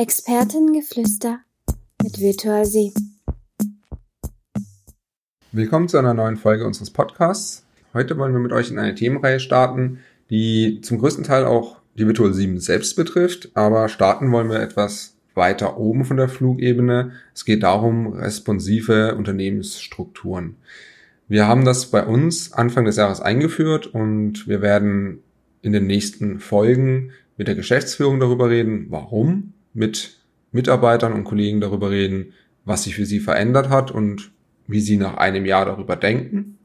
Expertengeflüster mit Virtual See. Willkommen zu einer neuen Folge unseres Podcasts. Heute wollen wir mit euch in eine Themenreihe starten, die zum größten Teil auch die Virtual 7 selbst betrifft, aber starten wollen wir etwas weiter oben von der Flugebene. Es geht darum, responsive Unternehmensstrukturen. Wir haben das bei uns Anfang des Jahres eingeführt und wir werden in den nächsten Folgen mit der Geschäftsführung darüber reden, warum mit Mitarbeitern und Kollegen darüber reden, was sich für sie verändert hat und wie sie nach einem Jahr darüber denken.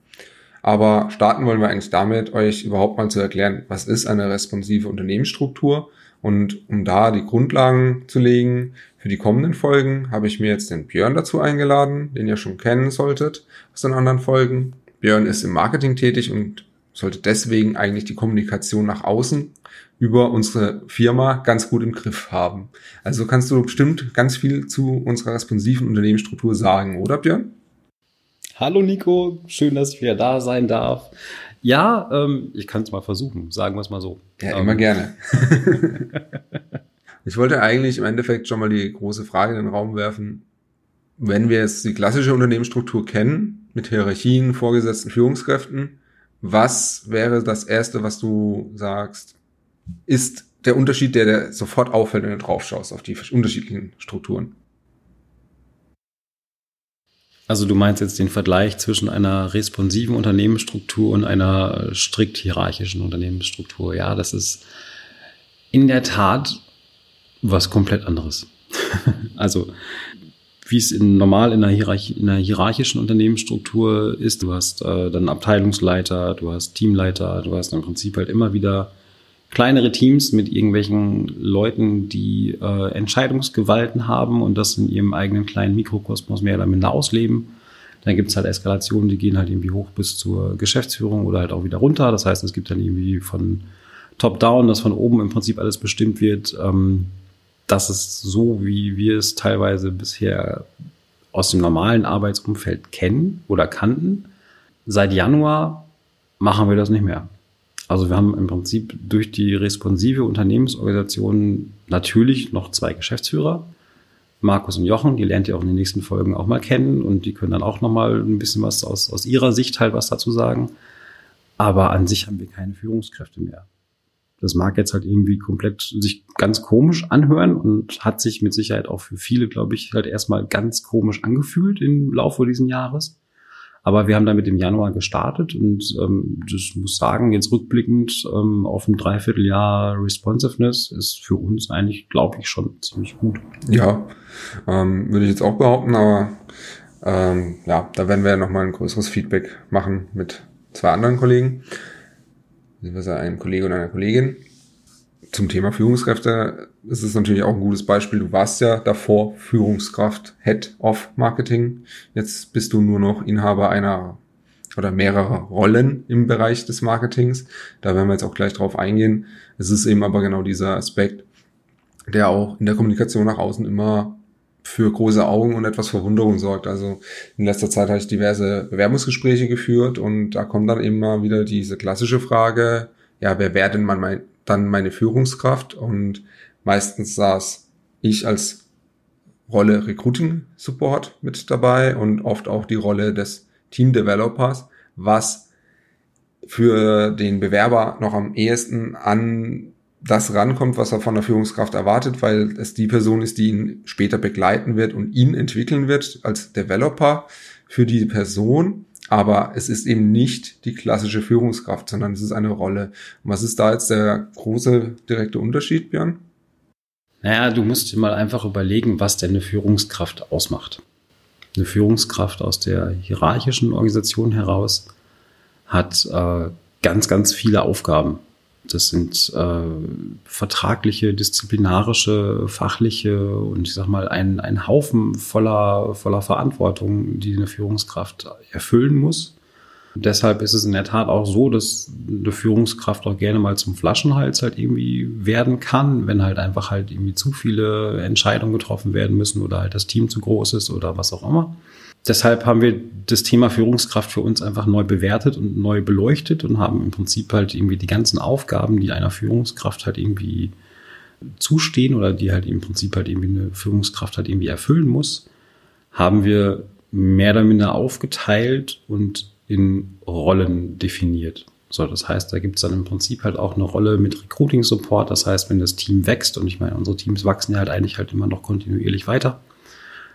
Aber starten wollen wir eigentlich damit, euch überhaupt mal zu erklären, was ist eine responsive Unternehmensstruktur. Und um da die Grundlagen zu legen für die kommenden Folgen, habe ich mir jetzt den Björn dazu eingeladen, den ihr schon kennen solltet aus den anderen Folgen. Björn ist im Marketing tätig und sollte deswegen eigentlich die Kommunikation nach außen über unsere Firma ganz gut im Griff haben. Also kannst du bestimmt ganz viel zu unserer responsiven Unternehmensstruktur sagen, oder Björn? Hallo Nico, schön, dass ich wieder da sein darf. Ja, ähm, ich kann es mal versuchen, sagen wir es mal so. Ja, immer ähm. gerne. ich wollte eigentlich im Endeffekt schon mal die große Frage in den Raum werfen. Wenn wir jetzt die klassische Unternehmensstruktur kennen, mit Hierarchien, Vorgesetzten, Führungskräften, was wäre das Erste, was du sagst, ist der Unterschied, der dir sofort auffällt, wenn du drauf schaust, auf die unterschiedlichen Strukturen? Also du meinst jetzt den Vergleich zwischen einer responsiven Unternehmensstruktur und einer strikt hierarchischen Unternehmensstruktur. Ja, das ist in der Tat was komplett anderes. also wie es in, normal in einer, Hierarchie, in einer hierarchischen Unternehmensstruktur ist. Du hast äh, dann Abteilungsleiter, du hast Teamleiter, du hast im Prinzip halt immer wieder kleinere Teams mit irgendwelchen Leuten, die äh, Entscheidungsgewalten haben und das in ihrem eigenen kleinen Mikrokosmos mehr oder minder ausleben. Dann gibt es halt Eskalationen, die gehen halt irgendwie hoch bis zur Geschäftsführung oder halt auch wieder runter. Das heißt, es gibt dann irgendwie von Top-Down, dass von oben im Prinzip alles bestimmt wird. Ähm, das ist so, wie wir es teilweise bisher aus dem normalen Arbeitsumfeld kennen oder kannten. Seit Januar machen wir das nicht mehr. Also wir haben im Prinzip durch die responsive Unternehmensorganisation natürlich noch zwei Geschäftsführer, Markus und Jochen, die lernt ihr auch in den nächsten Folgen auch mal kennen und die können dann auch noch mal ein bisschen was aus, aus ihrer Sicht halt was dazu sagen. Aber an sich haben wir keine Führungskräfte mehr. Das mag jetzt halt irgendwie komplett sich ganz komisch anhören und hat sich mit Sicherheit auch für viele, glaube ich, halt erstmal ganz komisch angefühlt im Laufe dieses Jahres. Aber wir haben damit im Januar gestartet und ähm, das muss sagen, jetzt rückblickend ähm, auf ein Dreivierteljahr Responsiveness ist für uns eigentlich, glaube ich, schon ziemlich gut. Ja, ähm, würde ich jetzt auch behaupten, aber ähm, ja, da werden wir ja nochmal ein größeres Feedback machen mit zwei anderen Kollegen beziehungsweise einem Kollegen und einer Kollegin. Zum Thema Führungskräfte ist es natürlich auch ein gutes Beispiel. Du warst ja davor Führungskraft, Head of Marketing. Jetzt bist du nur noch Inhaber einer oder mehrerer Rollen im Bereich des Marketings. Da werden wir jetzt auch gleich drauf eingehen. Es ist eben aber genau dieser Aspekt, der auch in der Kommunikation nach außen immer für große Augen und etwas Verwunderung sorgt. Also in letzter Zeit habe ich diverse Bewerbungsgespräche geführt und da kommt dann immer wieder diese klassische Frage, ja, wer wäre denn mein, dann meine Führungskraft? Und meistens saß ich als Rolle Recruiting Support mit dabei und oft auch die Rolle des Team Developers, was für den Bewerber noch am ehesten an das rankommt, was er von der Führungskraft erwartet, weil es die Person ist, die ihn später begleiten wird und ihn entwickeln wird als Developer für die Person. Aber es ist eben nicht die klassische Führungskraft, sondern es ist eine Rolle. Und was ist da jetzt der große direkte Unterschied, Björn? Naja, du musst dir mal einfach überlegen, was denn eine Führungskraft ausmacht. Eine Führungskraft aus der hierarchischen Organisation heraus hat äh, ganz, ganz viele Aufgaben. Das sind äh, vertragliche, disziplinarische, fachliche und ich sag mal ein, ein Haufen voller, voller Verantwortung, die eine Führungskraft erfüllen muss. Deshalb ist es in der Tat auch so, dass eine Führungskraft auch gerne mal zum Flaschenhals halt irgendwie werden kann, wenn halt einfach halt irgendwie zu viele Entscheidungen getroffen werden müssen oder halt das Team zu groß ist oder was auch immer deshalb haben wir das Thema Führungskraft für uns einfach neu bewertet und neu beleuchtet und haben im Prinzip halt irgendwie die ganzen Aufgaben, die einer Führungskraft halt irgendwie zustehen oder die halt im Prinzip halt irgendwie eine Führungskraft halt irgendwie erfüllen muss, haben wir mehr oder minder aufgeteilt und in Rollen definiert. So, das heißt, da gibt es dann im Prinzip halt auch eine Rolle mit Recruiting Support. Das heißt, wenn das Team wächst, und ich meine, unsere Teams wachsen ja halt eigentlich halt immer noch kontinuierlich weiter,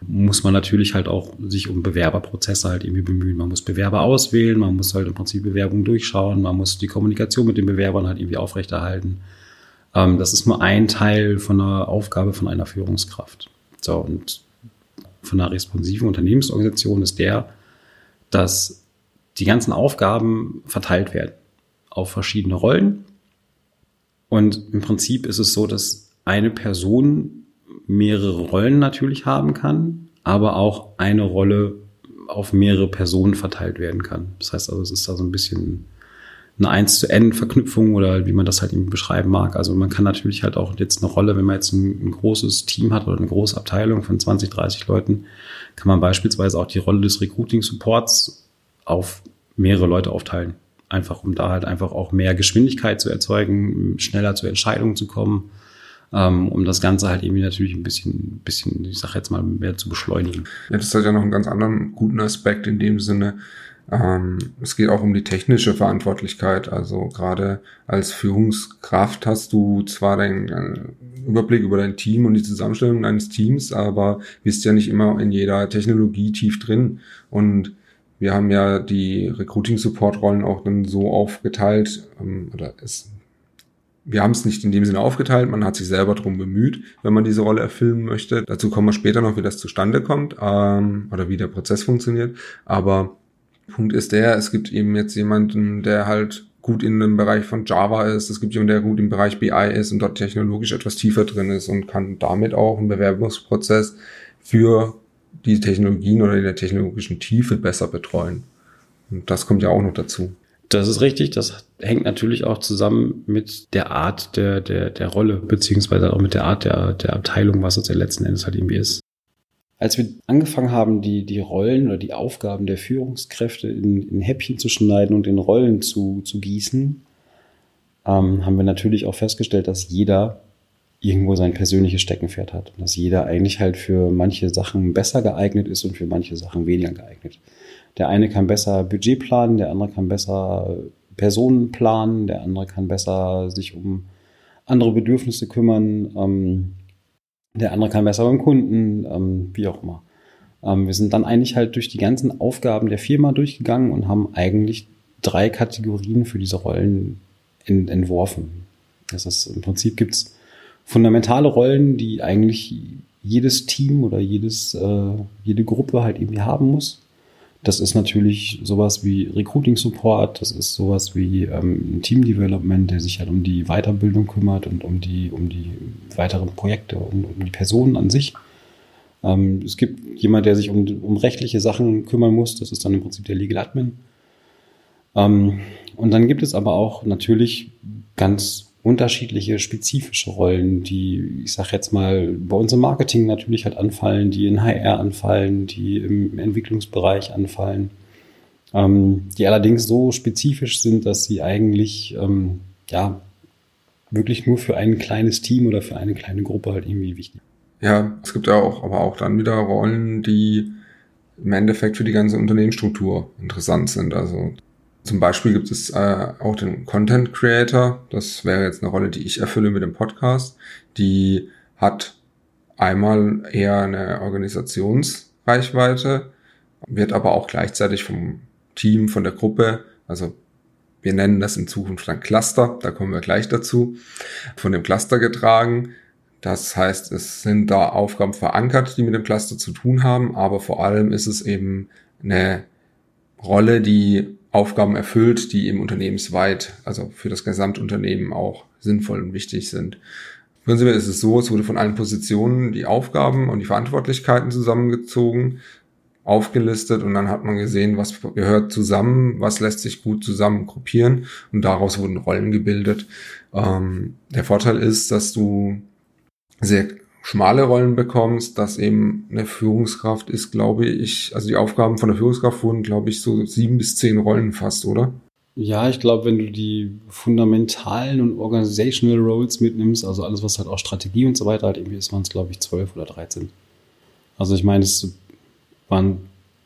muss man natürlich halt auch sich um Bewerberprozesse halt irgendwie bemühen. Man muss Bewerber auswählen, man muss halt im Prinzip Bewerbungen durchschauen, man muss die Kommunikation mit den Bewerbern halt irgendwie aufrechterhalten. Ähm, das ist nur ein Teil von einer Aufgabe von einer Führungskraft. So, und von einer responsiven Unternehmensorganisation ist der, dass die ganzen Aufgaben verteilt werden auf verschiedene Rollen. Und im Prinzip ist es so, dass eine Person mehrere Rollen natürlich haben kann, aber auch eine Rolle auf mehrere Personen verteilt werden kann. Das heißt also, es ist da so ein bisschen eine 1 zu N Verknüpfung oder wie man das halt eben beschreiben mag. Also man kann natürlich halt auch jetzt eine Rolle, wenn man jetzt ein, ein, großes Team hat oder eine große Abteilung von 20, 30 Leuten, kann man beispielsweise auch die Rolle des Recruiting Supports auf mehrere Leute aufteilen. Einfach, um da halt einfach auch mehr Geschwindigkeit zu erzeugen, schneller zu Entscheidungen zu kommen, um das Ganze halt irgendwie natürlich ein bisschen, bisschen, ich sag jetzt mal, mehr zu beschleunigen. Ja, das hat ja noch einen ganz anderen guten Aspekt in dem Sinne. Ähm, es geht auch um die technische Verantwortlichkeit. Also gerade als Führungskraft hast du zwar den äh, Überblick über dein Team und die Zusammenstellung deines Teams, aber bist ja nicht immer in jeder Technologie tief drin. Und wir haben ja die Recruiting-Support-Rollen auch dann so aufgeteilt, ähm, oder es, wir haben es nicht in dem Sinne aufgeteilt, man hat sich selber drum bemüht, wenn man diese Rolle erfüllen möchte. Dazu kommen wir später noch, wie das zustande kommt ähm, oder wie der Prozess funktioniert. Aber Punkt ist der, es gibt eben jetzt jemanden, der halt gut in dem Bereich von Java ist, es gibt jemanden, der gut im Bereich BI ist und dort technologisch etwas tiefer drin ist und kann damit auch einen Bewerbungsprozess für die Technologien oder in der technologischen Tiefe besser betreuen. Und das kommt ja auch noch dazu. Das ist richtig. Das hängt natürlich auch zusammen mit der Art der, der, der Rolle, beziehungsweise auch mit der Art der, der Abteilung, was es ja letzten Endes halt irgendwie ist. Als wir angefangen haben, die, die Rollen oder die Aufgaben der Führungskräfte in, in Häppchen zu schneiden und in Rollen zu, zu gießen, ähm, haben wir natürlich auch festgestellt, dass jeder irgendwo sein persönliches Steckenpferd hat. Dass jeder eigentlich halt für manche Sachen besser geeignet ist und für manche Sachen weniger geeignet. Der eine kann besser Budget planen, der andere kann besser Personen planen, der andere kann besser sich um andere Bedürfnisse kümmern, ähm, der andere kann besser beim Kunden, ähm, wie auch immer. Ähm, wir sind dann eigentlich halt durch die ganzen Aufgaben der Firma durchgegangen und haben eigentlich drei Kategorien für diese Rollen in, entworfen. Das ist im Prinzip gibt's fundamentale Rollen, die eigentlich jedes Team oder jedes, äh, jede Gruppe halt irgendwie haben muss. Das ist natürlich sowas wie Recruiting Support, das ist sowas wie ähm, Team Development, der sich halt um die Weiterbildung kümmert und um die, um die weiteren Projekte und um die Personen an sich. Ähm, es gibt jemand, der sich um, um rechtliche Sachen kümmern muss, das ist dann im Prinzip der Legal Admin. Ähm, und dann gibt es aber auch natürlich ganz unterschiedliche spezifische Rollen, die, ich sag jetzt mal, bei uns im Marketing natürlich halt anfallen, die in HR anfallen, die im Entwicklungsbereich anfallen, ähm, die allerdings so spezifisch sind, dass sie eigentlich, ähm, ja, wirklich nur für ein kleines Team oder für eine kleine Gruppe halt irgendwie wichtig. Ja, es gibt ja auch, aber auch dann wieder Rollen, die im Endeffekt für die ganze Unternehmensstruktur interessant sind. Also zum Beispiel gibt es äh, auch den Content Creator. Das wäre jetzt eine Rolle, die ich erfülle mit dem Podcast. Die hat einmal eher eine Organisationsreichweite, wird aber auch gleichzeitig vom Team, von der Gruppe, also wir nennen das in Zukunft dann Cluster, da kommen wir gleich dazu, von dem Cluster getragen. Das heißt, es sind da Aufgaben verankert, die mit dem Cluster zu tun haben, aber vor allem ist es eben eine Rolle, die Aufgaben erfüllt, die eben unternehmensweit, also für das Gesamtunternehmen auch sinnvoll und wichtig sind. Prinzipiell ist es so, es wurde von allen Positionen die Aufgaben und die Verantwortlichkeiten zusammengezogen, aufgelistet und dann hat man gesehen, was gehört zusammen, was lässt sich gut zusammen gruppieren und daraus wurden Rollen gebildet. Ähm, der Vorteil ist, dass du sehr schmale Rollen bekommst, dass eben eine Führungskraft ist, glaube ich, also die Aufgaben von der Führungskraft wurden, glaube ich, so sieben bis zehn Rollen fast, oder? Ja, ich glaube, wenn du die fundamentalen und organizational Roles mitnimmst, also alles, was halt auch Strategie und so weiter halt irgendwie ist, waren es, glaube ich, zwölf oder dreizehn. Also ich meine, es waren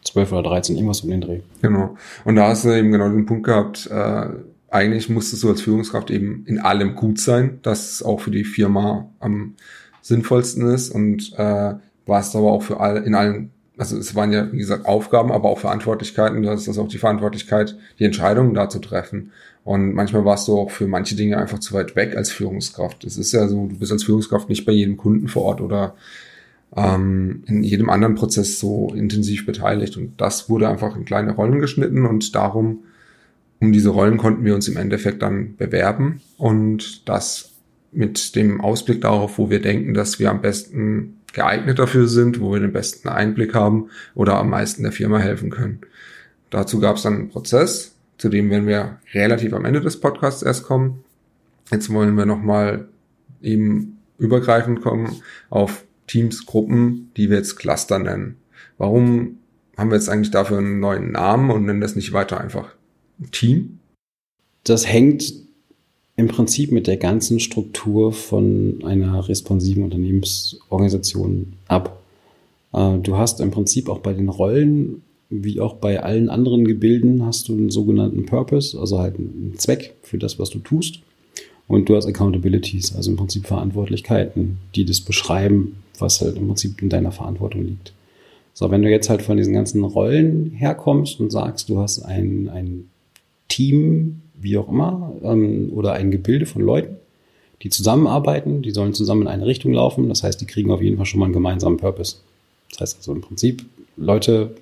zwölf oder dreizehn, irgendwas um den Dreh. Genau. Und da hast du eben genau den Punkt gehabt, äh, eigentlich musstest du als Führungskraft eben in allem gut sein, dass es auch für die Firma am sinnvollsten ist und äh, warst aber auch für alle in allen also es waren ja, wie gesagt, Aufgaben, aber auch Verantwortlichkeiten. Das ist auch die Verantwortlichkeit, die Entscheidungen da zu treffen. Und manchmal warst du auch für manche Dinge einfach zu weit weg als Führungskraft. Es ist ja so, du bist als Führungskraft nicht bei jedem Kunden vor Ort oder ähm, in jedem anderen Prozess so intensiv beteiligt. Und das wurde einfach in kleine Rollen geschnitten und darum, um diese Rollen konnten wir uns im Endeffekt dann bewerben und das mit dem Ausblick darauf, wo wir denken, dass wir am besten geeignet dafür sind, wo wir den besten Einblick haben oder am meisten der Firma helfen können. Dazu gab es dann einen Prozess, zu dem werden wir relativ am Ende des Podcasts erst kommen. Jetzt wollen wir nochmal eben übergreifend kommen auf Teams, Gruppen, die wir jetzt Cluster nennen. Warum haben wir jetzt eigentlich dafür einen neuen Namen und nennen das nicht weiter einfach Team? Das hängt im Prinzip mit der ganzen Struktur von einer responsiven Unternehmensorganisation ab. Äh, du hast im Prinzip auch bei den Rollen, wie auch bei allen anderen Gebilden, hast du einen sogenannten Purpose, also halt einen Zweck für das, was du tust. Und du hast Accountabilities, also im Prinzip Verantwortlichkeiten, die das beschreiben, was halt im Prinzip in deiner Verantwortung liegt. So, wenn du jetzt halt von diesen ganzen Rollen herkommst und sagst, du hast ein, ein Team, wie auch immer, ähm, oder ein Gebilde von Leuten, die zusammenarbeiten, die sollen zusammen in eine Richtung laufen. Das heißt, die kriegen auf jeden Fall schon mal einen gemeinsamen Purpose. Das heißt also im Prinzip, Leute,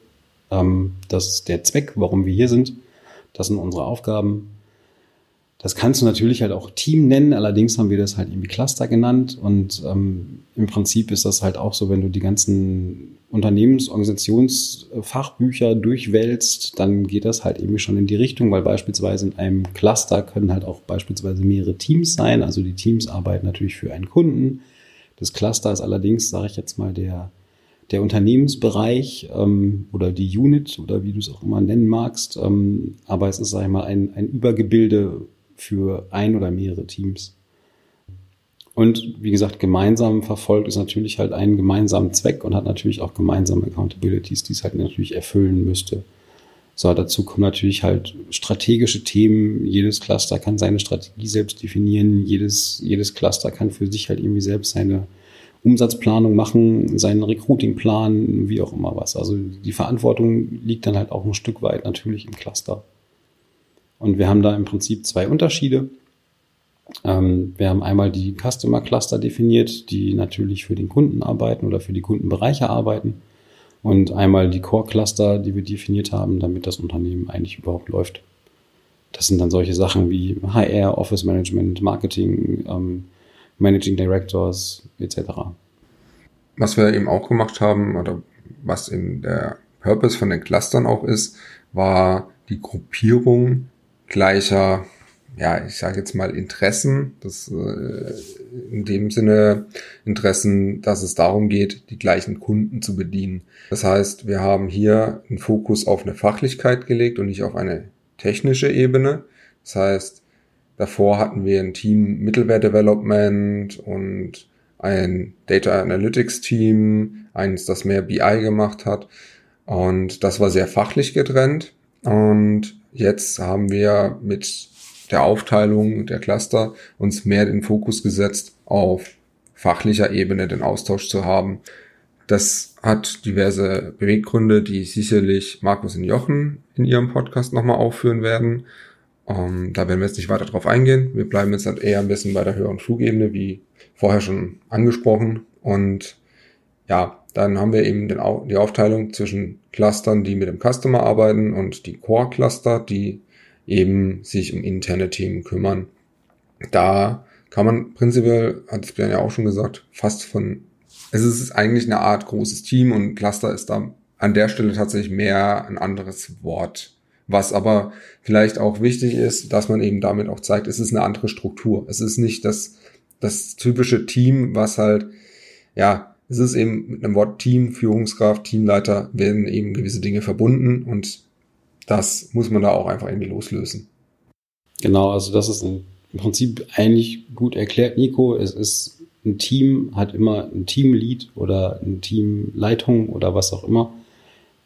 ähm, das ist der Zweck, warum wir hier sind. Das sind unsere Aufgaben. Das kannst du natürlich halt auch Team nennen, allerdings haben wir das halt irgendwie Cluster genannt und ähm, im Prinzip ist das halt auch so, wenn du die ganzen Unternehmensorganisationsfachbücher durchwälzt, dann geht das halt irgendwie schon in die Richtung, weil beispielsweise in einem Cluster können halt auch beispielsweise mehrere Teams sein, also die Teams arbeiten natürlich für einen Kunden. Das Cluster ist allerdings, sage ich jetzt mal, der der Unternehmensbereich ähm, oder die Unit oder wie du es auch immer nennen magst. Ähm, aber es ist, sage ich mal, ein, ein Übergebilde für ein oder mehrere Teams. Und wie gesagt, gemeinsam verfolgt ist natürlich halt einen gemeinsamen Zweck und hat natürlich auch gemeinsame Accountabilities, die es halt natürlich erfüllen müsste. So, dazu kommen natürlich halt strategische Themen. Jedes Cluster kann seine Strategie selbst definieren. Jedes, jedes Cluster kann für sich halt irgendwie selbst seine Umsatzplanung machen, seinen Recruitingplan, wie auch immer was. Also die Verantwortung liegt dann halt auch ein Stück weit natürlich im Cluster. Und wir haben da im Prinzip zwei Unterschiede. Ähm, wir haben einmal die Customer Cluster definiert, die natürlich für den Kunden arbeiten oder für die Kundenbereiche arbeiten. Und einmal die Core Cluster, die wir definiert haben, damit das Unternehmen eigentlich überhaupt läuft. Das sind dann solche Sachen wie HR, Office Management, Marketing, ähm, Managing Directors etc. Was wir eben auch gemacht haben oder was eben der Purpose von den Clustern auch ist, war die Gruppierung gleicher, ja, ich sage jetzt mal Interessen, das äh, in dem Sinne Interessen, dass es darum geht, die gleichen Kunden zu bedienen. Das heißt, wir haben hier einen Fokus auf eine Fachlichkeit gelegt und nicht auf eine technische Ebene. Das heißt, davor hatten wir ein Team Mittelware Development und ein Data Analytics Team, eins, das mehr BI gemacht hat. Und das war sehr fachlich getrennt. Und Jetzt haben wir mit der Aufteilung der Cluster uns mehr den Fokus gesetzt, auf fachlicher Ebene den Austausch zu haben. Das hat diverse Beweggründe, die sicherlich Markus und Jochen in ihrem Podcast nochmal aufführen werden. Ähm, da werden wir jetzt nicht weiter drauf eingehen. Wir bleiben jetzt halt eher ein bisschen bei der höheren Flugebene, wie vorher schon angesprochen. Und ja, dann haben wir eben den, die Aufteilung zwischen Clustern, die mit dem Customer arbeiten und die Core-Cluster, die eben sich um interne Themen kümmern. Da kann man prinzipiell, hat es ja auch schon gesagt, fast von, es ist eigentlich eine Art großes Team und Cluster ist da an der Stelle tatsächlich mehr ein anderes Wort. Was aber vielleicht auch wichtig ist, dass man eben damit auch zeigt, es ist eine andere Struktur. Es ist nicht das, das typische Team, was halt, ja, es ist eben mit einem Wort Team, Führungskraft, Teamleiter werden eben gewisse Dinge verbunden und das muss man da auch einfach irgendwie loslösen. Genau, also das ist im Prinzip eigentlich gut erklärt, Nico. Es ist ein Team, hat immer ein Teamlead oder eine Teamleitung oder was auch immer.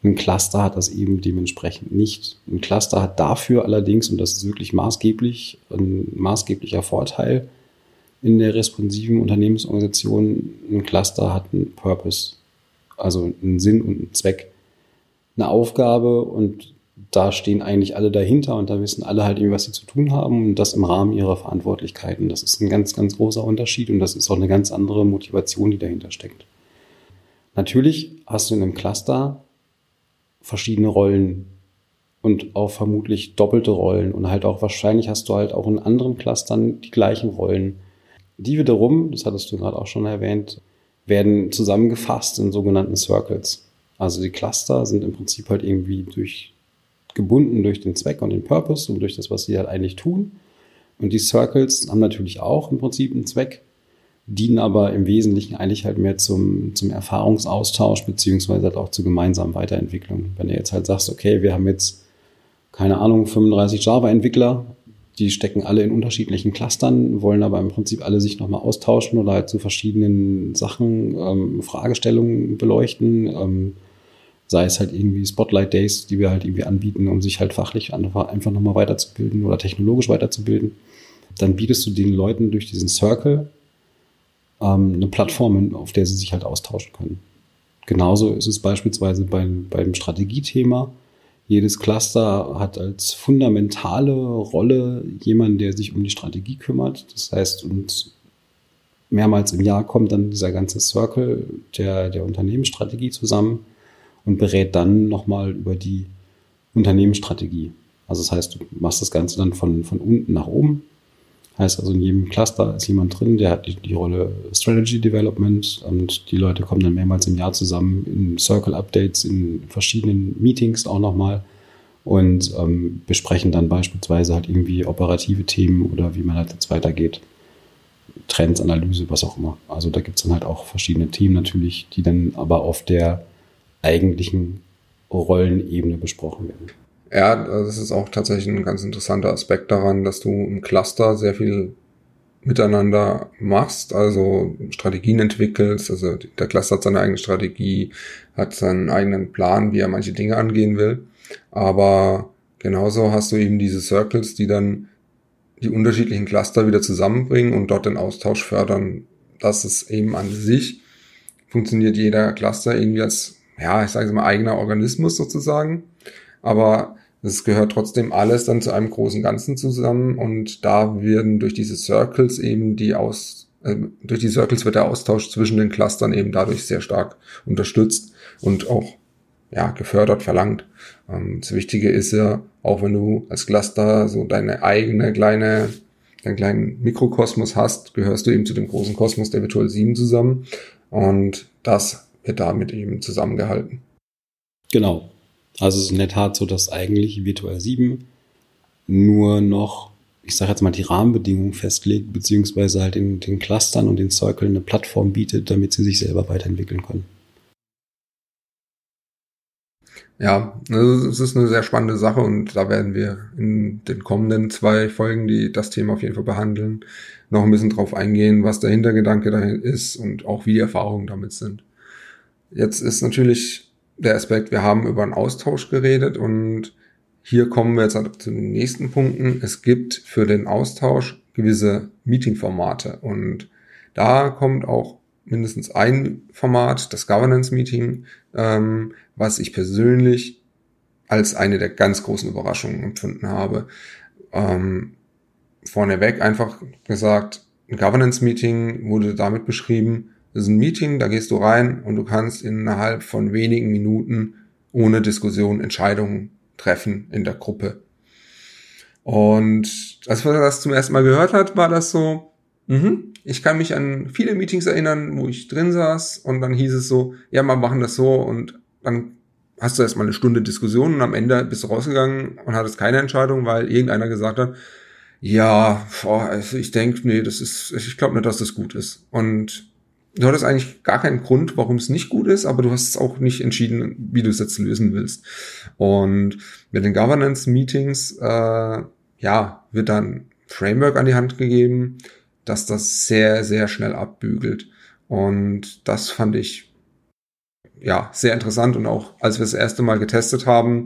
Ein Cluster hat das eben dementsprechend nicht. Ein Cluster hat dafür allerdings, und das ist wirklich maßgeblich, ein maßgeblicher Vorteil in der responsiven Unternehmensorganisation, ein Cluster hat einen Purpose, also einen Sinn und einen Zweck, eine Aufgabe und da stehen eigentlich alle dahinter und da wissen alle halt irgendwie, was sie zu tun haben und das im Rahmen ihrer Verantwortlichkeiten. Das ist ein ganz, ganz großer Unterschied und das ist auch eine ganz andere Motivation, die dahinter steckt. Natürlich hast du in einem Cluster verschiedene Rollen und auch vermutlich doppelte Rollen und halt auch wahrscheinlich hast du halt auch in anderen Clustern die gleichen Rollen. Die wiederum, das hattest du gerade auch schon erwähnt, werden zusammengefasst in sogenannten Circles. Also die Cluster sind im Prinzip halt irgendwie durch gebunden durch den Zweck und den Purpose und durch das, was sie halt eigentlich tun. Und die Circles haben natürlich auch im Prinzip einen Zweck, dienen aber im Wesentlichen eigentlich halt mehr zum, zum Erfahrungsaustausch beziehungsweise halt auch zur gemeinsamen Weiterentwicklung. Wenn du jetzt halt sagst, okay, wir haben jetzt, keine Ahnung, 35 Java-Entwickler, die stecken alle in unterschiedlichen Clustern, wollen aber im Prinzip alle sich nochmal austauschen oder halt zu verschiedenen Sachen, ähm, Fragestellungen beleuchten, ähm, sei es halt irgendwie Spotlight Days, die wir halt irgendwie anbieten, um sich halt fachlich einfach nochmal weiterzubilden oder technologisch weiterzubilden, dann bietest du den Leuten durch diesen Circle ähm, eine Plattform, auf der sie sich halt austauschen können. Genauso ist es beispielsweise beim, beim Strategiethema. Jedes Cluster hat als fundamentale Rolle jemanden, der sich um die Strategie kümmert. Das heißt, und mehrmals im Jahr kommt dann dieser ganze Circle der, der Unternehmensstrategie zusammen und berät dann nochmal über die Unternehmensstrategie. Also das heißt, du machst das Ganze dann von, von unten nach oben. Heißt also, in jedem Cluster ist jemand drin, der hat die, die Rolle Strategy Development und die Leute kommen dann mehrmals im Jahr zusammen in Circle Updates, in verschiedenen Meetings auch nochmal und ähm, besprechen dann beispielsweise halt irgendwie operative Themen oder wie man halt jetzt weitergeht. Trends, Analyse, was auch immer. Also da gibt es dann halt auch verschiedene Themen natürlich, die dann aber auf der eigentlichen Rollenebene besprochen werden. Ja, das ist auch tatsächlich ein ganz interessanter Aspekt daran, dass du im Cluster sehr viel miteinander machst, also Strategien entwickelst. Also der Cluster hat seine eigene Strategie, hat seinen eigenen Plan, wie er manche Dinge angehen will. Aber genauso hast du eben diese Circles, die dann die unterschiedlichen Cluster wieder zusammenbringen und dort den Austausch fördern. Das ist eben an sich funktioniert jeder Cluster irgendwie als ja, ich sage es mal, eigener Organismus sozusagen. Aber es gehört trotzdem alles dann zu einem großen Ganzen zusammen und da werden durch diese Circles eben die aus, äh, durch die Circles wird der Austausch zwischen den Clustern eben dadurch sehr stark unterstützt und auch ja, gefördert, verlangt. Ähm, das Wichtige ist ja, auch wenn du als Cluster so deine eigene kleine, deinen kleinen Mikrokosmos hast, gehörst du eben zu dem großen Kosmos der Virtual 7 zusammen. Und das wird damit eben zusammengehalten. Genau. Also es ist in der Tat so, dass eigentlich Virtual 7 nur noch, ich sage jetzt mal, die Rahmenbedingungen festlegt, beziehungsweise halt in den Clustern und den Circle eine Plattform bietet, damit sie sich selber weiterentwickeln können. Ja, also es ist eine sehr spannende Sache und da werden wir in den kommenden zwei Folgen, die das Thema auf jeden Fall behandeln, noch ein bisschen drauf eingehen, was der Hintergedanke dahin ist und auch wie die Erfahrungen damit sind. Jetzt ist natürlich der Aspekt, wir haben über einen Austausch geredet und hier kommen wir jetzt zu den nächsten Punkten. Es gibt für den Austausch gewisse Meeting-Formate und da kommt auch mindestens ein Format, das Governance-Meeting, ähm, was ich persönlich als eine der ganz großen Überraschungen empfunden habe. Ähm, vorneweg einfach gesagt, ein Governance-Meeting wurde damit beschrieben, das ist ein Meeting, da gehst du rein und du kannst innerhalb von wenigen Minuten ohne Diskussion Entscheidungen treffen in der Gruppe. Und als man das zum ersten Mal gehört hat, war das so, mhm, ich kann mich an viele Meetings erinnern, wo ich drin saß und dann hieß es so, ja, wir machen das so und dann hast du erstmal eine Stunde Diskussion und am Ende bist du rausgegangen und hattest keine Entscheidung, weil irgendeiner gesagt hat, ja, boah, also ich denke, nee, das ist, ich glaube nicht, dass das gut ist. Und du hattest eigentlich gar keinen Grund, warum es nicht gut ist, aber du hast es auch nicht entschieden, wie du es jetzt lösen willst. Und mit den Governance-Meetings, äh, ja, wird dann Framework an die Hand gegeben, dass das sehr, sehr schnell abbügelt. Und das fand ich ja sehr interessant und auch als wir das erste Mal getestet haben,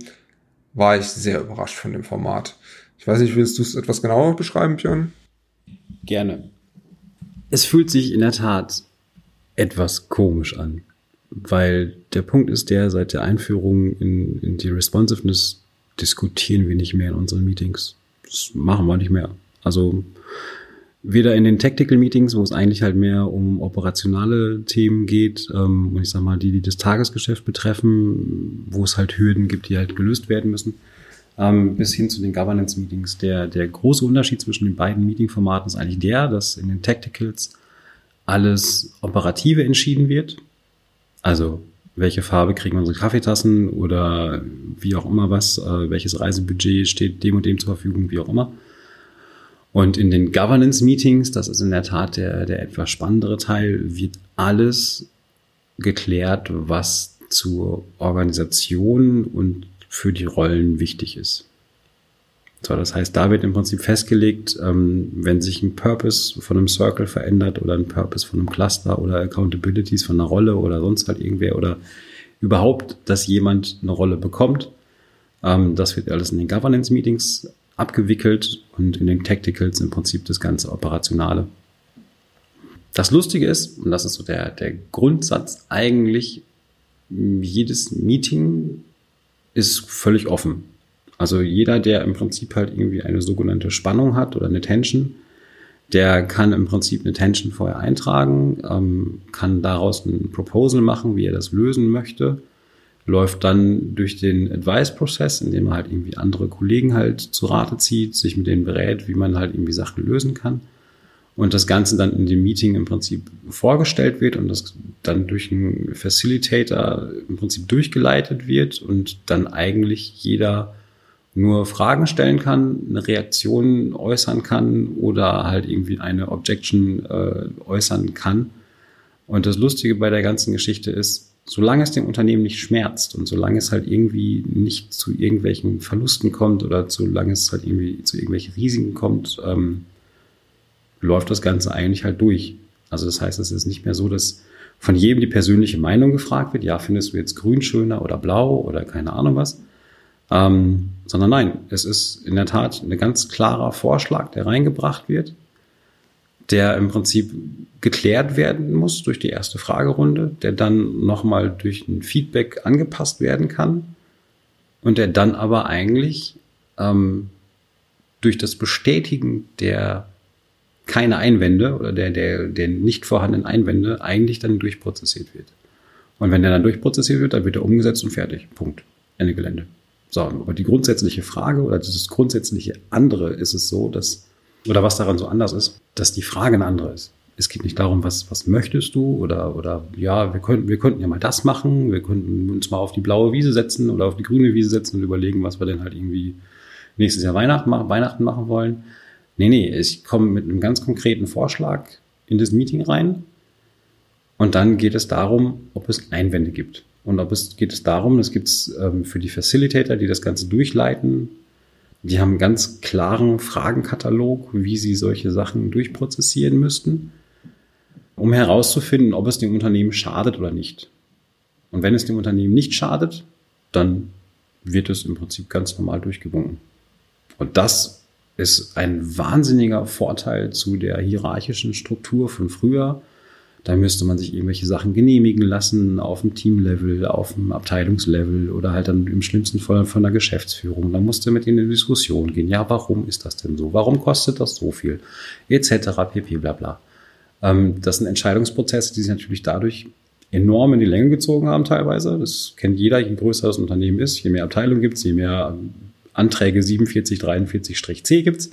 war ich sehr überrascht von dem Format. Ich weiß nicht, willst du es etwas genauer beschreiben, Björn? Gerne. Es fühlt sich in der Tat etwas komisch an, weil der Punkt ist der, seit der Einführung in, in die Responsiveness diskutieren wir nicht mehr in unseren Meetings. Das machen wir nicht mehr. Also weder in den Tactical Meetings, wo es eigentlich halt mehr um operationale Themen geht, ähm, und ich sag mal, die, die das Tagesgeschäft betreffen, wo es halt Hürden gibt, die halt gelöst werden müssen, ähm, bis hin zu den Governance Meetings. Der, der große Unterschied zwischen den beiden Meeting-Formaten ist eigentlich der, dass in den Tacticals alles Operative entschieden wird. Also welche Farbe kriegen unsere Kaffeetassen oder wie auch immer was, äh, welches Reisebudget steht dem und dem zur Verfügung, wie auch immer. Und in den Governance Meetings, das ist in der Tat der, der etwas spannendere Teil, wird alles geklärt, was zur Organisation und für die Rollen wichtig ist. So, das heißt, da wird im Prinzip festgelegt, ähm, wenn sich ein Purpose von einem Circle verändert oder ein Purpose von einem Cluster oder Accountabilities von einer Rolle oder sonst halt irgendwer oder überhaupt, dass jemand eine Rolle bekommt. Ähm, das wird alles in den Governance Meetings abgewickelt und in den Tacticals im Prinzip das ganze Operationale. Das Lustige ist, und das ist so der, der Grundsatz eigentlich, jedes Meeting ist völlig offen. Also jeder, der im Prinzip halt irgendwie eine sogenannte Spannung hat oder eine Tension, der kann im Prinzip eine Tension vorher eintragen, ähm, kann daraus ein Proposal machen, wie er das lösen möchte, läuft dann durch den Advice-Prozess, indem er halt irgendwie andere Kollegen halt zu Rate zieht, sich mit denen berät, wie man halt irgendwie Sachen lösen kann. Und das Ganze dann in dem Meeting im Prinzip vorgestellt wird und das dann durch einen Facilitator im Prinzip durchgeleitet wird und dann eigentlich jeder nur Fragen stellen kann, eine Reaktion äußern kann oder halt irgendwie eine Objection äh, äußern kann. Und das Lustige bei der ganzen Geschichte ist, solange es dem Unternehmen nicht schmerzt und solange es halt irgendwie nicht zu irgendwelchen Verlusten kommt oder solange es halt irgendwie zu irgendwelchen Risiken kommt, ähm, läuft das Ganze eigentlich halt durch. Also das heißt, es ist nicht mehr so, dass von jedem die persönliche Meinung gefragt wird. Ja, findest du jetzt grün schöner oder blau oder keine Ahnung was? Ähm, sondern nein, es ist in der Tat ein ganz klarer Vorschlag, der reingebracht wird, der im Prinzip geklärt werden muss durch die erste Fragerunde, der dann nochmal durch ein Feedback angepasst werden kann und der dann aber eigentlich ähm, durch das Bestätigen der keine Einwände oder der, der, der nicht vorhandenen Einwände eigentlich dann durchprozessiert wird. Und wenn der dann durchprozessiert wird, dann wird er umgesetzt und fertig. Punkt. Ende Gelände. So, aber die grundsätzliche Frage oder das grundsätzliche andere ist es so, dass, oder was daran so anders ist, dass die Frage eine andere ist. Es geht nicht darum, was, was möchtest du oder, oder ja, wir könnten, wir könnten ja mal das machen, wir könnten uns mal auf die blaue Wiese setzen oder auf die grüne Wiese setzen und überlegen, was wir denn halt irgendwie nächstes Jahr Weihnachten, Weihnachten machen wollen. Nee, nee, ich komme mit einem ganz konkreten Vorschlag in das Meeting rein und dann geht es darum, ob es Einwände gibt. Und ob es geht es darum, es gibt es ähm, für die Facilitator, die das Ganze durchleiten, die haben einen ganz klaren Fragenkatalog, wie sie solche Sachen durchprozessieren müssten, um herauszufinden, ob es dem Unternehmen schadet oder nicht. Und wenn es dem Unternehmen nicht schadet, dann wird es im Prinzip ganz normal durchgewunken. Und das ist ein wahnsinniger Vorteil zu der hierarchischen Struktur von früher, da müsste man sich irgendwelche Sachen genehmigen lassen auf dem Teamlevel, auf dem Abteilungslevel oder halt dann im schlimmsten Fall von der Geschäftsführung. Da musste mit in eine Diskussion gehen. Ja, warum ist das denn so? Warum kostet das so viel? Etc. pp. bla bla. Ähm, das sind Entscheidungsprozesse, die sich natürlich dadurch enorm in die Länge gezogen haben teilweise. Das kennt jeder, je größer das Unternehmen ist. Je mehr Abteilungen gibt es, je mehr Anträge 47, 43-C gibt es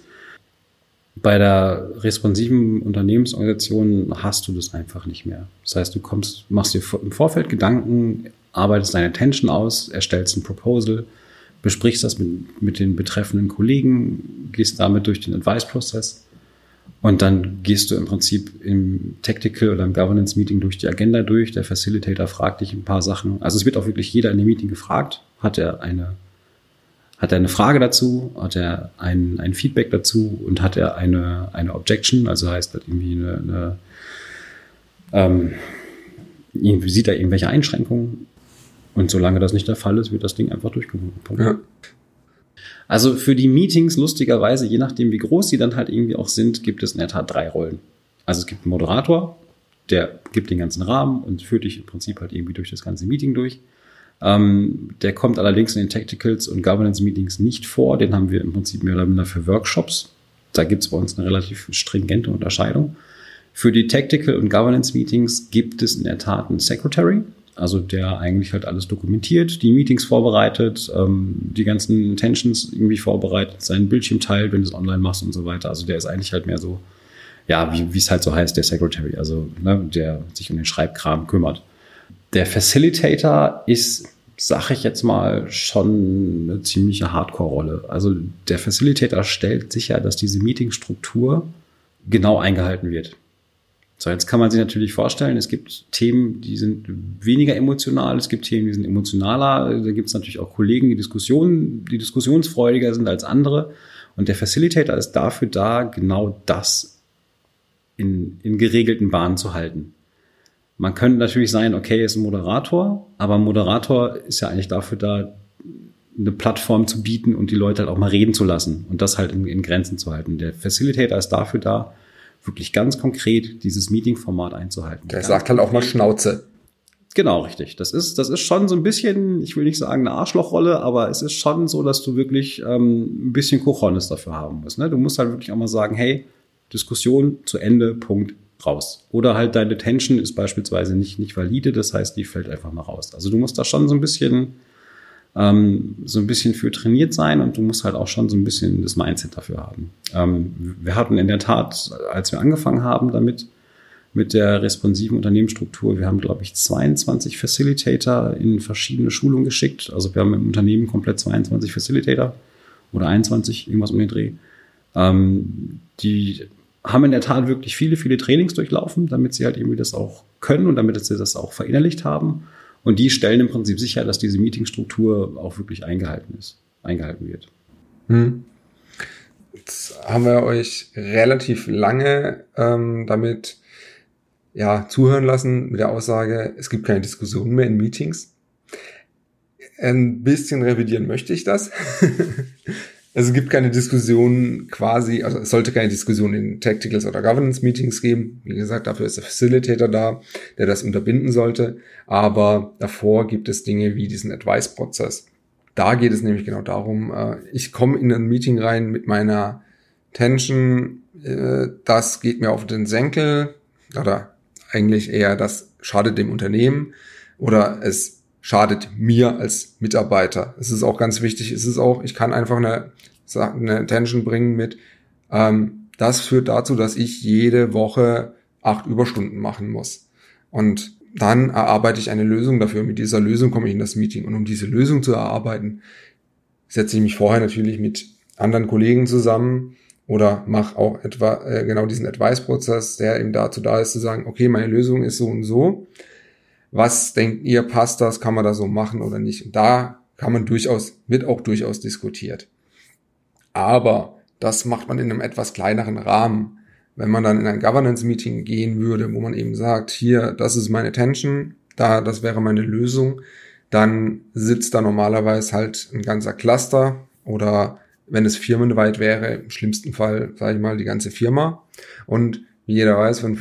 bei der responsiven Unternehmensorganisation hast du das einfach nicht mehr. Das heißt, du kommst, machst dir im Vorfeld Gedanken, arbeitest deine Attention aus, erstellst ein Proposal, besprichst das mit, mit den betreffenden Kollegen, gehst damit durch den Advice-Prozess und dann gehst du im Prinzip im Tactical oder im Governance-Meeting durch die Agenda durch. Der Facilitator fragt dich ein paar Sachen. Also es wird auch wirklich jeder in dem Meeting gefragt, hat er eine Hat er eine Frage dazu? Hat er ein, ein Feedback dazu? Und hat er eine, eine Objection? Also heißt das irgendwie eine, eine ähm, sieht er irgendwelche Einschränkungen? Und solange das nicht der Fall ist, wird das Ding einfach durchgewunken. Ja. Also für die Meetings, lustigerweise, je nachdem wie groß sie dann halt irgendwie auch sind, gibt es in der Tat drei Rollen. Also es gibt einen Moderator, der gibt den ganzen Rahmen und führt dich im Prinzip halt irgendwie durch das ganze Meeting durch. Ähm, der kommt allerdings in den Tacticals und Governance Meetings nicht vor. Den haben wir im Prinzip mehr oder minder für Workshops. Da gibt es bei uns eine relativ stringente Unterscheidung. Für die Tactical und Governance Meetings gibt es in der Tat einen Secretary, also der eigentlich halt alles dokumentiert, die Meetings vorbereitet, ähm, die ganzen Tensions irgendwie vorbereitet, seinen Bildschirm teilt, wenn du es online machst und so weiter. Also der ist eigentlich halt mehr so, ja, wie es halt so heißt, der Secretary, also ne, der sich um den Schreibkram kümmert. Der Facilitator ist, sag ich jetzt mal, schon eine ziemliche Hardcore-Rolle. Also der Facilitator stellt sicher, dass diese Meetingstruktur genau eingehalten wird. So, jetzt kann man sich natürlich vorstellen, es gibt Themen, die sind weniger emotional, es gibt Themen, die sind emotionaler. Da gibt es natürlich auch Kollegen, die Diskussionen, die diskussionsfreudiger sind als andere. Und der Facilitator ist dafür da, genau das in, in geregelten Bahnen zu halten. Man könnte natürlich sein, okay, ist ein Moderator, aber Moderator ist ja eigentlich dafür da, eine Plattform zu bieten und die Leute halt auch mal reden zu lassen und das halt in, in Grenzen zu halten. Der Facilitator ist dafür da, wirklich ganz konkret dieses Meeting-Format einzuhalten. Der sagt halt auch mal Schnauze. Genau, richtig. Das ist, das ist schon so ein bisschen, ich will nicht sagen eine Arschlochrolle, aber es ist schon so, dass du wirklich ähm, ein bisschen Kochonis dafür haben musst. Ne? Du musst halt wirklich auch mal sagen, hey, Diskussion zu Ende, Punkt, raus. Oder halt deine Tension ist beispielsweise nicht, nicht valide, das heißt, die fällt einfach mal raus. Also du musst da schon so ein bisschen, ähm, so ein bisschen für trainiert sein und du musst halt auch schon so ein bisschen das Mindset dafür haben. Ähm, wir hatten in der Tat, als wir angefangen haben damit, mit der responsiven Unternehmensstruktur, wir haben, glaube ich, 22 Facilitator in verschiedene Schulungen geschickt. Also wir haben im Unternehmen komplett 22 Facilitator oder 21, irgendwas um den Dreh. Ähm, die haben in der Tat wirklich viele, viele Trainings durchlaufen, damit sie halt irgendwie das auch können und damit sie das auch verinnerlicht haben. Und die stellen im Prinzip sicher, dass diese Meetingstruktur auch wirklich eingehalten ist, eingehalten wird. Hm. Jetzt haben wir euch relativ lange ähm, damit ja, zuhören lassen mit der Aussage, es gibt keine Diskussion mehr in Meetings. Ein bisschen revidieren möchte ich das. Also es gibt keine Diskussion quasi, also es sollte keine Diskussion in Tacticals oder Governance Meetings geben. Wie gesagt, dafür ist der Facilitator da, der das unterbinden sollte. Aber davor gibt es Dinge wie diesen Advice-Prozess. Da geht es nämlich genau darum, äh, ich komme in ein Meeting rein mit meiner Tension, äh, das geht mir auf den Senkel oder eigentlich eher, das schadet dem Unternehmen oder es schadet mir als Mitarbeiter. Es ist auch ganz wichtig, es ist auch, ich kann einfach eine, eine Attention bringen mit, ähm, das führt dazu, dass ich jede Woche acht Überstunden machen muss. Und dann erarbeite ich eine Lösung dafür. Mit dieser Lösung komme ich in das Meeting. Und um diese Lösung zu erarbeiten, setze ich mich vorher natürlich mit anderen Kollegen zusammen oder mache auch etwa äh, genau diesen Advice-Prozess, der eben dazu da ist, zu sagen, okay, meine Lösung ist so und so was denkt ihr, passt das, kann man da so machen oder nicht? Und da kann man durchaus, wird auch durchaus diskutiert. Aber das macht man in einem etwas kleineren Rahmen. Wenn man dann in ein Governance-Meeting gehen würde, wo man eben sagt, hier, das ist meine Tension, da, das wäre meine Lösung, dann sitzt da normalerweise halt ein ganzer Cluster oder wenn es firmenweit wäre, im schlimmsten Fall, sage ich mal, die ganze Firma. Und wie jeder weiß, wenn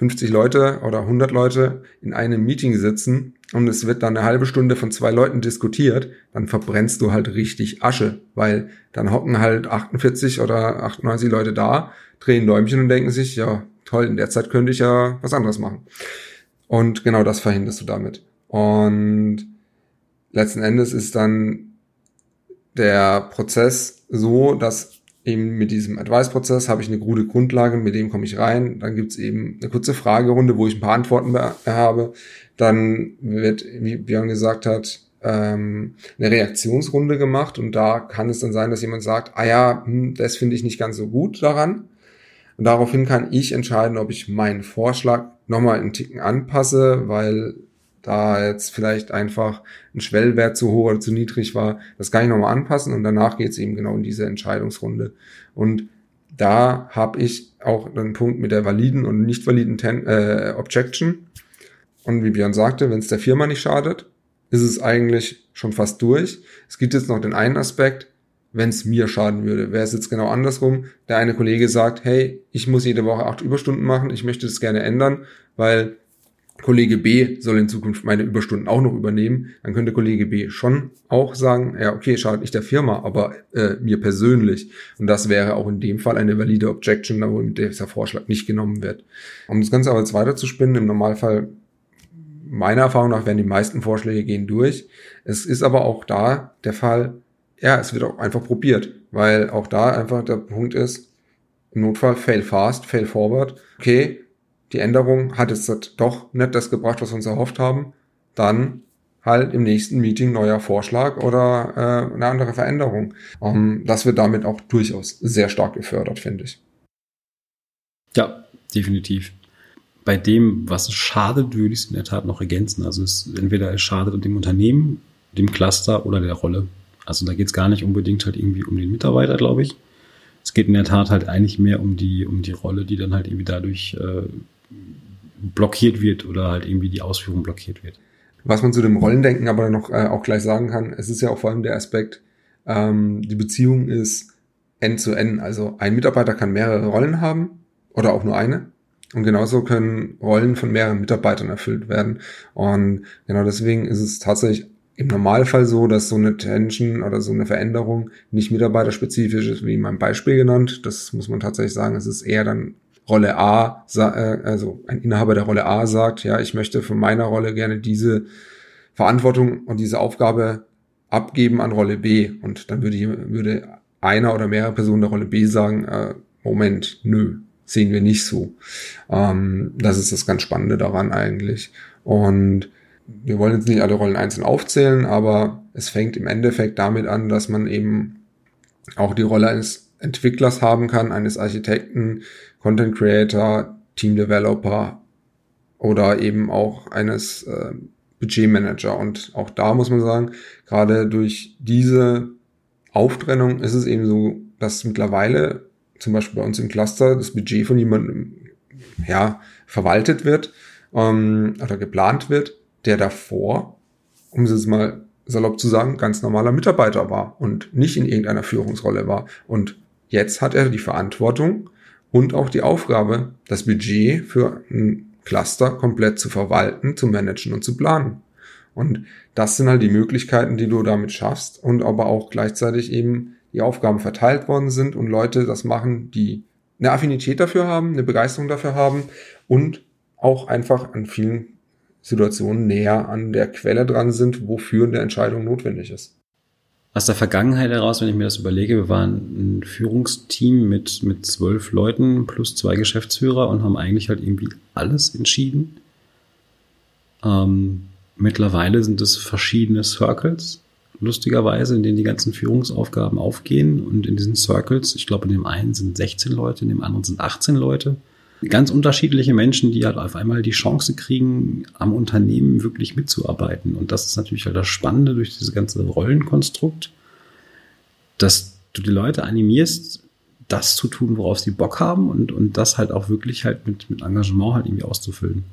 50 Leute oder 100 Leute in einem Meeting sitzen und es wird dann eine halbe Stunde von zwei Leuten diskutiert, dann verbrennst du halt richtig Asche, weil dann hocken halt 48 oder 98 Leute da, drehen Däumchen und denken sich, ja, toll, in der Zeit könnte ich ja was anderes machen. Und genau das verhinderst du damit. Und letzten Endes ist dann der Prozess so, dass eben mit diesem Advice-Prozess habe ich eine gute Grundlage, mit dem komme ich rein. Dann gibt es eben eine kurze Fragerunde, wo ich ein paar Antworten habe. Dann wird, wie Björn gesagt hat, ähm, eine Reaktionsrunde gemacht und da kann es dann sein, dass jemand sagt, ah ja, hm, das finde ich nicht ganz so gut daran. Und daraufhin kann ich entscheiden, ob ich meinen Vorschlag nochmal einen Ticken anpasse, weil da jetzt vielleicht einfach ein Schwellwert zu hoch oder zu niedrig war, das kann ich nochmal anpassen und danach geht es eben genau in diese Entscheidungsrunde. Und da habe ich auch einen Punkt mit der validen und nicht validen Ten äh, Objection. Und wie Björn sagte, wenn es der Firma nicht schadet, ist es eigentlich schon fast durch. Es gibt jetzt noch den einen Aspekt, wenn es mir schaden würde. Wäre es jetzt genau andersrum, der eine Kollege sagt, hey, ich muss jede Woche acht Überstunden machen, ich möchte das gerne ändern, weil Kollege B soll in Zukunft meine Überstunden auch noch übernehmen, dann könnte Kollege B schon auch sagen, ja, okay, schadet nicht der Firma, aber äh, mir persönlich. Und das wäre auch in dem Fall eine valide Objection, da wo dieser Vorschlag nicht genommen wird. Um das Ganze aber jetzt weiter zu spinnen, im Normalfall, meiner Erfahrung nach, werden die meisten Vorschläge gehen durch. Es ist aber auch da der Fall, ja, es wird auch einfach probiert, weil auch da einfach der Punkt ist, im Notfall fail fast, fail forward. Okay, die Änderung hat jetzt doch nicht das gebracht, was wir uns erhofft haben, dann halt im nächsten Meeting neuer Vorschlag oder äh, eine andere Veränderung. Ähm, das wird damit auch durchaus sehr stark gefördert, finde ich. Ja, definitiv. Bei dem, was es schadet, würde ich es in der Tat noch ergänzen. Also es entweder es schadet dem Unternehmen, dem Cluster oder der Rolle. Also da geht es gar nicht unbedingt halt irgendwie um den Mitarbeiter, glaube ich. Es geht in der Tat halt eigentlich mehr um die, um die Rolle, die dann halt irgendwie dadurch äh, blockiert wird oder halt irgendwie die Ausführung blockiert wird. Was man zu dem Rollendenken aber noch äh, auch gleich sagen kann, es ist ja auch vor allem der Aspekt, ähm, die Beziehung ist N zu N. Also ein Mitarbeiter kann mehrere Rollen haben oder auch nur eine. Und genauso können Rollen von mehreren Mitarbeitern erfüllt werden. Und genau deswegen ist es tatsächlich im Normalfall so, dass so eine Tension oder so eine Veränderung nicht mitarbeiterspezifisch ist, wie in meinem Beispiel genannt. Das muss man tatsächlich sagen. Es ist eher dann Rolle A, äh, also ein Inhaber der Rolle A sagt, ja, ich möchte von meiner Rolle gerne diese Verantwortung und diese Aufgabe abgeben an Rolle B. Und dann würde, würde einer oder mehrere Personen der Rolle B sagen, äh, Moment, nö, sehen wir nicht so. Ähm, das ist das ganz Spannende daran eigentlich. Und wir wollen jetzt nicht alle Rollen einzeln aufzählen, aber es fängt im Endeffekt damit an, dass man eben auch die Rolle eines Entwicklers haben kann, eines Architekten, Content Creator, Team Developer oder eben auch eines äh, Budgetmanager. Und auch da muss man sagen, gerade durch diese Auftrennung ist es eben so, dass mittlerweile zum Beispiel bei uns im Cluster das Budget von jemandem ja, verwaltet wird ähm, oder geplant wird, der davor, um es jetzt mal salopp zu sagen, ganz normaler Mitarbeiter war und nicht in irgendeiner Führungsrolle war. Und jetzt hat er die Verantwortung, und auch die Aufgabe, das Budget für ein Cluster komplett zu verwalten, zu managen und zu planen. Und das sind halt die Möglichkeiten, die du damit schaffst und aber auch gleichzeitig eben die Aufgaben verteilt worden sind und Leute das machen, die eine Affinität dafür haben, eine Begeisterung dafür haben und auch einfach an vielen Situationen näher an der Quelle dran sind, wofür eine Entscheidung notwendig ist aus der Vergangenheit heraus, wenn ich mir das überlege, wir waren ein Führungsteam mit, mit zwölf Leuten plus zwei Geschäftsführer und haben eigentlich halt irgendwie alles entschieden. Ähm, mittlerweile sind es verschiedene Circles, lustigerweise, in denen die ganzen Führungsaufgaben aufgehen. Und in diesen Circles, ich glaube, in dem einen sind 16 Leute, in dem anderen sind 18 Leute. Ganz unterschiedliche Menschen, die halt auf einmal die Chance kriegen, am Unternehmen wirklich mitzuarbeiten. Und das ist natürlich halt das Spannende durch dieses ganze Rollenkonstrukt, dass du die Leute animierst, das zu tun, worauf sie Bock haben und, und das halt auch wirklich halt mit, mit Engagement halt irgendwie auszufüllen.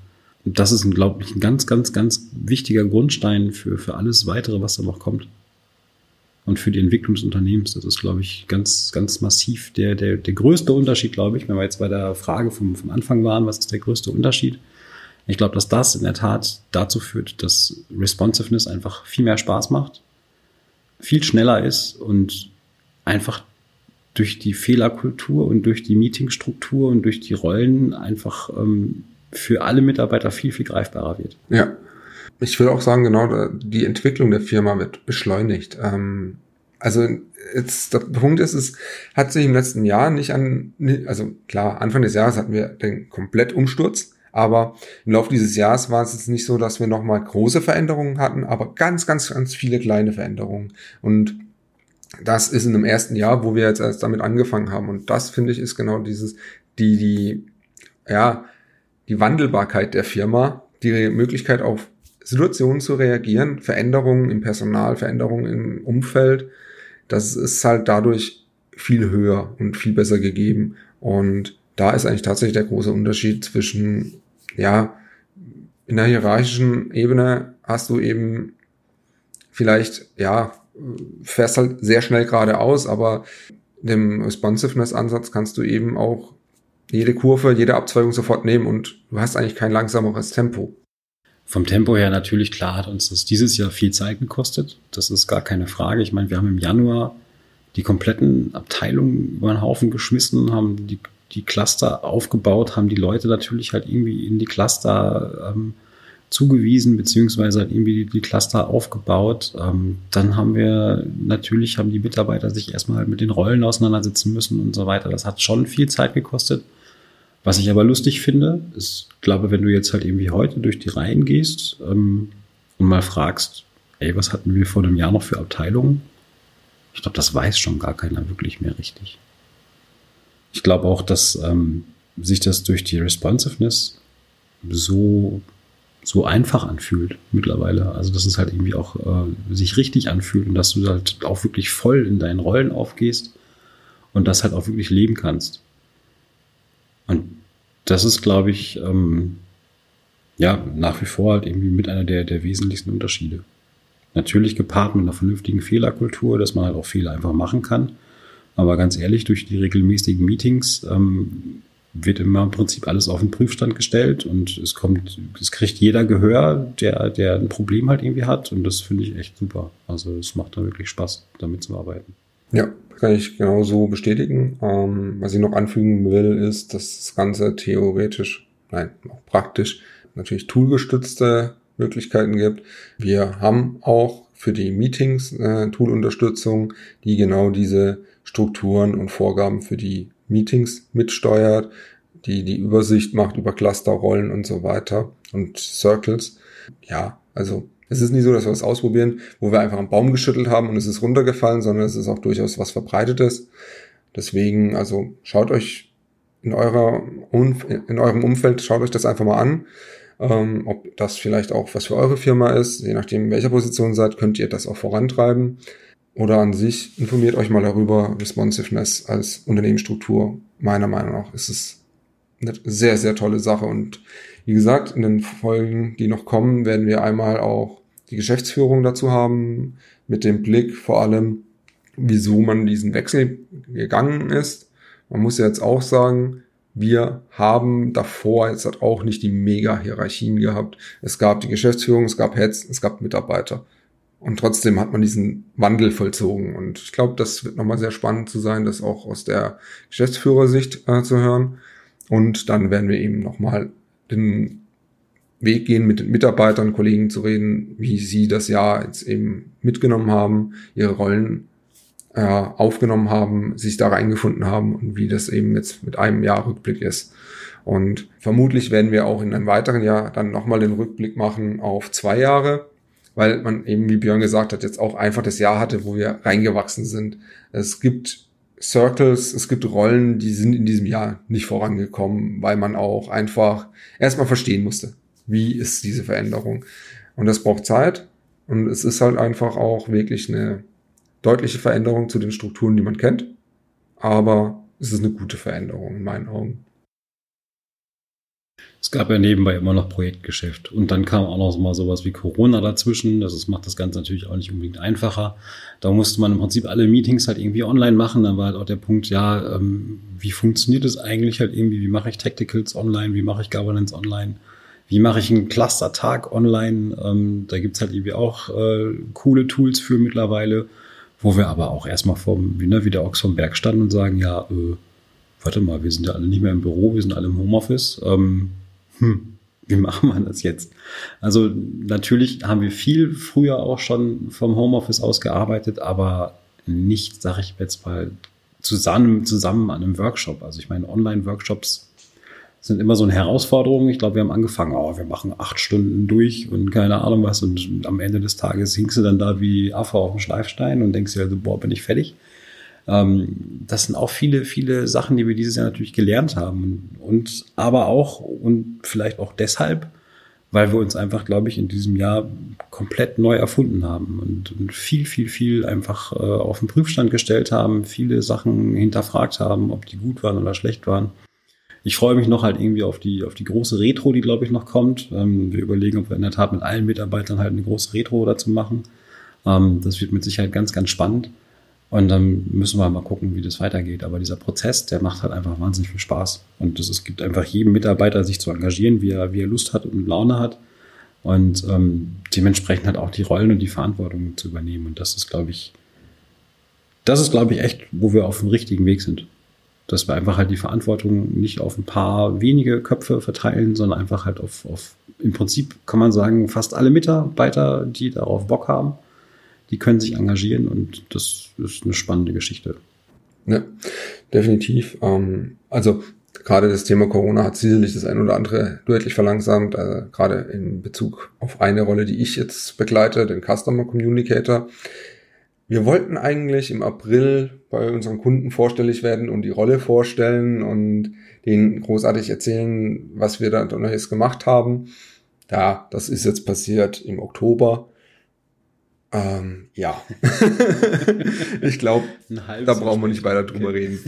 Und das ist, glaube ich, ein ganz, ganz, ganz wichtiger Grundstein für, für alles weitere, was da noch kommt und für die Entwicklung des Unternehmens. Das ist, glaube ich, ganz, ganz massiv der, der, der größte Unterschied, glaube ich, wenn wir jetzt bei der Frage vom, vom Anfang waren, was ist der größte Unterschied? Ich glaube, dass das in der Tat dazu führt, dass Responsiveness einfach viel mehr Spaß macht, viel schneller ist und einfach durch die Fehlerkultur und durch die Meetingstruktur und durch die Rollen einfach ähm, für alle Mitarbeiter viel, viel greifbarer wird. Ja, ich will auch sagen, genau, die Entwicklung der Firma wird beschleunigt. Ähm, also jetzt der Punkt ist, es hat sich im letzten Jahr nicht an, also klar, Anfang des Jahres hatten wir den Komplettumsturz, aber im Laufe dieses Jahres war es jetzt nicht so, dass wir nochmal große Veränderungen hatten, aber ganz, ganz, ganz viele kleine Veränderungen. Und das ist in dem ersten Jahr, wo wir jetzt erst damit angefangen haben. Und das finde ich ist genau dieses, die, die, ja, die Wandelbarkeit der Firma, die Möglichkeit auf Situationen zu reagieren, Veränderungen im Personal, Veränderungen im Umfeld, das ist halt dadurch viel höher und viel besser gegeben. Und da ist eigentlich tatsächlich der große Unterschied zwischen, ja, in der hierarchischen Ebene hast du eben vielleicht, ja, fährst halt sehr schnell geradeaus, aber dem Responsiveness-Ansatz kannst du eben auch jede Kurve, jede Abzweigung sofort nehmen und du hast eigentlich kein langsameres Tempo. Vom Tempo her natürlich klar hat uns das dieses Jahr viel Zeit gekostet. Das ist gar keine Frage. Ich meine, wir haben im Januar die kompletten Abteilungen über den Haufen geschmissen, haben die, die Cluster aufgebaut, haben die Leute natürlich halt irgendwie in die Cluster ähm, zugewiesen, beziehungsweise halt irgendwie die, die Cluster aufgebaut. Ähm, dann haben wir natürlich, haben die Mitarbeiter sich erstmal halt mit den Rollen auseinandersetzen müssen und so weiter. Das hat schon viel Zeit gekostet. Was ich aber lustig finde, ist, glaube, wenn du jetzt halt irgendwie heute durch die Reihen gehst ähm, und mal fragst, ey, was hatten wir vor einem Jahr noch für Abteilungen? Ich glaube, das weiß schon gar keiner wirklich mehr richtig. Ich glaube auch, dass ähm, sich das durch die Responsiveness so so einfach anfühlt mittlerweile. Also dass es halt irgendwie auch äh, sich richtig anfühlt und dass du halt auch wirklich voll in deinen Rollen aufgehst und das halt auch wirklich leben kannst. Und das ist, glaube ich, ähm, ja, nach wie vor halt irgendwie mit einer der, der wesentlichsten Unterschiede. Natürlich gepaart mit einer vernünftigen Fehlerkultur, dass man halt auch Fehler einfach machen kann. Aber ganz ehrlich, durch die regelmäßigen Meetings ähm, wird immer im Prinzip alles auf den Prüfstand gestellt und es kommt, es kriegt jeder Gehör, der, der ein Problem halt irgendwie hat und das finde ich echt super. Also es macht da wirklich Spaß, damit zu arbeiten. Ja, kann ich genau so bestätigen. Ähm, was ich noch anfügen will, ist, dass das Ganze theoretisch, nein, auch praktisch, natürlich toolgestützte Möglichkeiten gibt. Wir haben auch für die Meetings äh, Tool-Unterstützung, die genau diese Strukturen und Vorgaben für die Meetings mitsteuert, die die Übersicht macht über Clusterrollen und so weiter und Circles. Ja, also es ist nicht so, dass wir das ausprobieren, wo wir einfach einen Baum geschüttelt haben und es ist runtergefallen, sondern es ist auch durchaus was Verbreitetes. Deswegen, also schaut euch in, eurer, in eurem Umfeld, schaut euch das einfach mal an. Ähm, ob das vielleicht auch was für eure Firma ist. Je nachdem, in welcher Position seid, könnt ihr das auch vorantreiben oder an sich, informiert euch mal darüber. Responsiveness als Unternehmensstruktur, meiner Meinung nach, ist es eine sehr, sehr tolle Sache. Und wie gesagt, in den Folgen, die noch kommen, werden wir einmal auch die Geschäftsführung dazu haben, mit dem Blick vor allem, wieso man diesen Wechsel gegangen ist. Man muss jetzt auch sagen, wir haben davor jetzt halt auch nicht die Mega-Hierarchien gehabt. Es gab die Geschäftsführung, es gab Heads, es gab Mitarbeiter. Und trotzdem hat man diesen Wandel vollzogen. Und ich glaube, das wird nochmal sehr spannend zu sein, das auch aus der Geschäftsführersicht äh, zu hören. Und dann werden wir eben nochmal den Weg gehen, mit den Mitarbeitern, Kollegen zu reden, wie sie das Jahr jetzt eben mitgenommen haben, ihre Rollen äh, aufgenommen haben, sich da reingefunden haben und wie das eben jetzt mit einem Jahr Rückblick ist. Und vermutlich werden wir auch in einem weiteren Jahr dann nochmal den Rückblick machen auf zwei Jahre weil man eben, wie Björn gesagt hat, jetzt auch einfach das Jahr hatte, wo wir reingewachsen sind. Es gibt Circles, es gibt Rollen, die sind in diesem Jahr nicht vorangekommen, weil man auch einfach erstmal verstehen musste, wie ist diese Veränderung. Und das braucht Zeit. Und es ist halt einfach auch wirklich eine deutliche Veränderung zu den Strukturen, die man kennt. Aber es ist eine gute Veränderung in meinen Augen. Es gab ja nebenbei immer noch Projektgeschäft. Und dann kam auch noch mal sowas wie Corona dazwischen. Das macht das Ganze natürlich auch nicht unbedingt einfacher. Da musste man im Prinzip alle Meetings halt irgendwie online machen. Dann war halt auch der Punkt, ja, ähm, wie funktioniert es eigentlich halt irgendwie? Wie mache ich Tacticals online? Wie mache ich Governance online? Wie mache ich einen Cluster-Tag online? Ähm, da gibt's halt irgendwie auch äh, coole Tools für mittlerweile, wo wir aber auch erstmal vom, ne, wie der Ochs vom Berg standen und sagen, ja, äh, warte mal, wir sind ja alle nicht mehr im Büro, wir sind alle im Homeoffice. Ähm, hm, wie machen wir das jetzt? Also natürlich haben wir viel früher auch schon vom Homeoffice aus gearbeitet, aber nicht, sag ich jetzt mal, zusammen, zusammen an einem Workshop. Also ich meine, Online-Workshops sind immer so eine Herausforderung. Ich glaube, wir haben angefangen, oh, wir machen acht Stunden durch und keine Ahnung was. Und am Ende des Tages hinkst du dann da wie Affe auf dem Schleifstein und denkst dir also, boah, bin ich fertig. Ähm, das sind auch viele, viele Sachen, die wir dieses Jahr natürlich gelernt haben. Und aber auch und vielleicht auch deshalb weil wir uns einfach, glaube ich, in diesem Jahr komplett neu erfunden haben und, und viel, viel, viel einfach äh, auf den Prüfstand gestellt haben, viele Sachen hinterfragt haben, ob die gut waren oder schlecht waren. Ich freue mich noch halt irgendwie auf die, auf die große Retro, die, glaube ich, noch kommt. Ähm, wir überlegen, ob wir in der Tat mit allen Mitarbeitern halt eine große Retro dazu machen. Ähm, das wird mit Sicherheit ganz, ganz spannend. Und dann müssen wir mal gucken, wie das weitergeht. Aber dieser Prozess, der macht halt einfach wahnsinnig viel Spaß. Und es gibt einfach jedem Mitarbeiter, sich zu engagieren, wie er, wie er Lust hat und Laune hat. Und ähm, dementsprechend halt auch die Rollen und die Verantwortung zu übernehmen. Und das ist, glaube ich, das ist, glaube ich, echt, wo wir auf dem richtigen Weg sind. Dass wir einfach halt die Verantwortung nicht auf ein paar wenige Köpfe verteilen, sondern einfach halt auf, auf im Prinzip kann man sagen, fast alle Mitarbeiter, die darauf Bock haben die können sich engagieren und das ist eine spannende Geschichte. Ja, definitiv. Ähm, also gerade das Thema Corona hat sicherlich das ein oder andere deutlich verlangsamt, äh, gerade in Bezug auf eine Rolle, die ich jetzt begleite, den Customer Communicator. Wir wollten eigentlich im April bei unseren Kunden vorstellig werden und die Rolle vorstellen und denen großartig erzählen, was wir da Neues gemacht haben. Ja, das ist jetzt passiert im Oktober. Ähm, ja. ich glaube, da brauchen wir nicht weiter drüber okay. reden.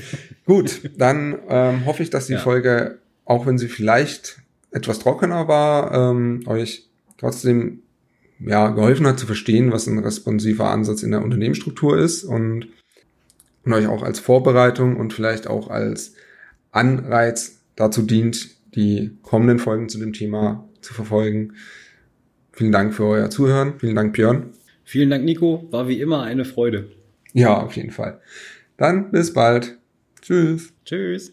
Gut, dann ähm, hoffe ich, dass die ja. Folge, auch wenn sie vielleicht etwas trockener war, ähm, euch trotzdem ja, geholfen hat zu verstehen, was ein responsiver Ansatz in der Unternehmensstruktur ist und, und euch auch als Vorbereitung und vielleicht auch als Anreiz dazu dient, die kommenden Folgen zu dem Thema zu verfolgen. Vielen Dank für euer Zuhören. Vielen Dank, Björn. Vielen Dank, Nico. War wie immer eine Freude. Ja, auf jeden Fall. Dann bis bald. Tschüss. Tschüss.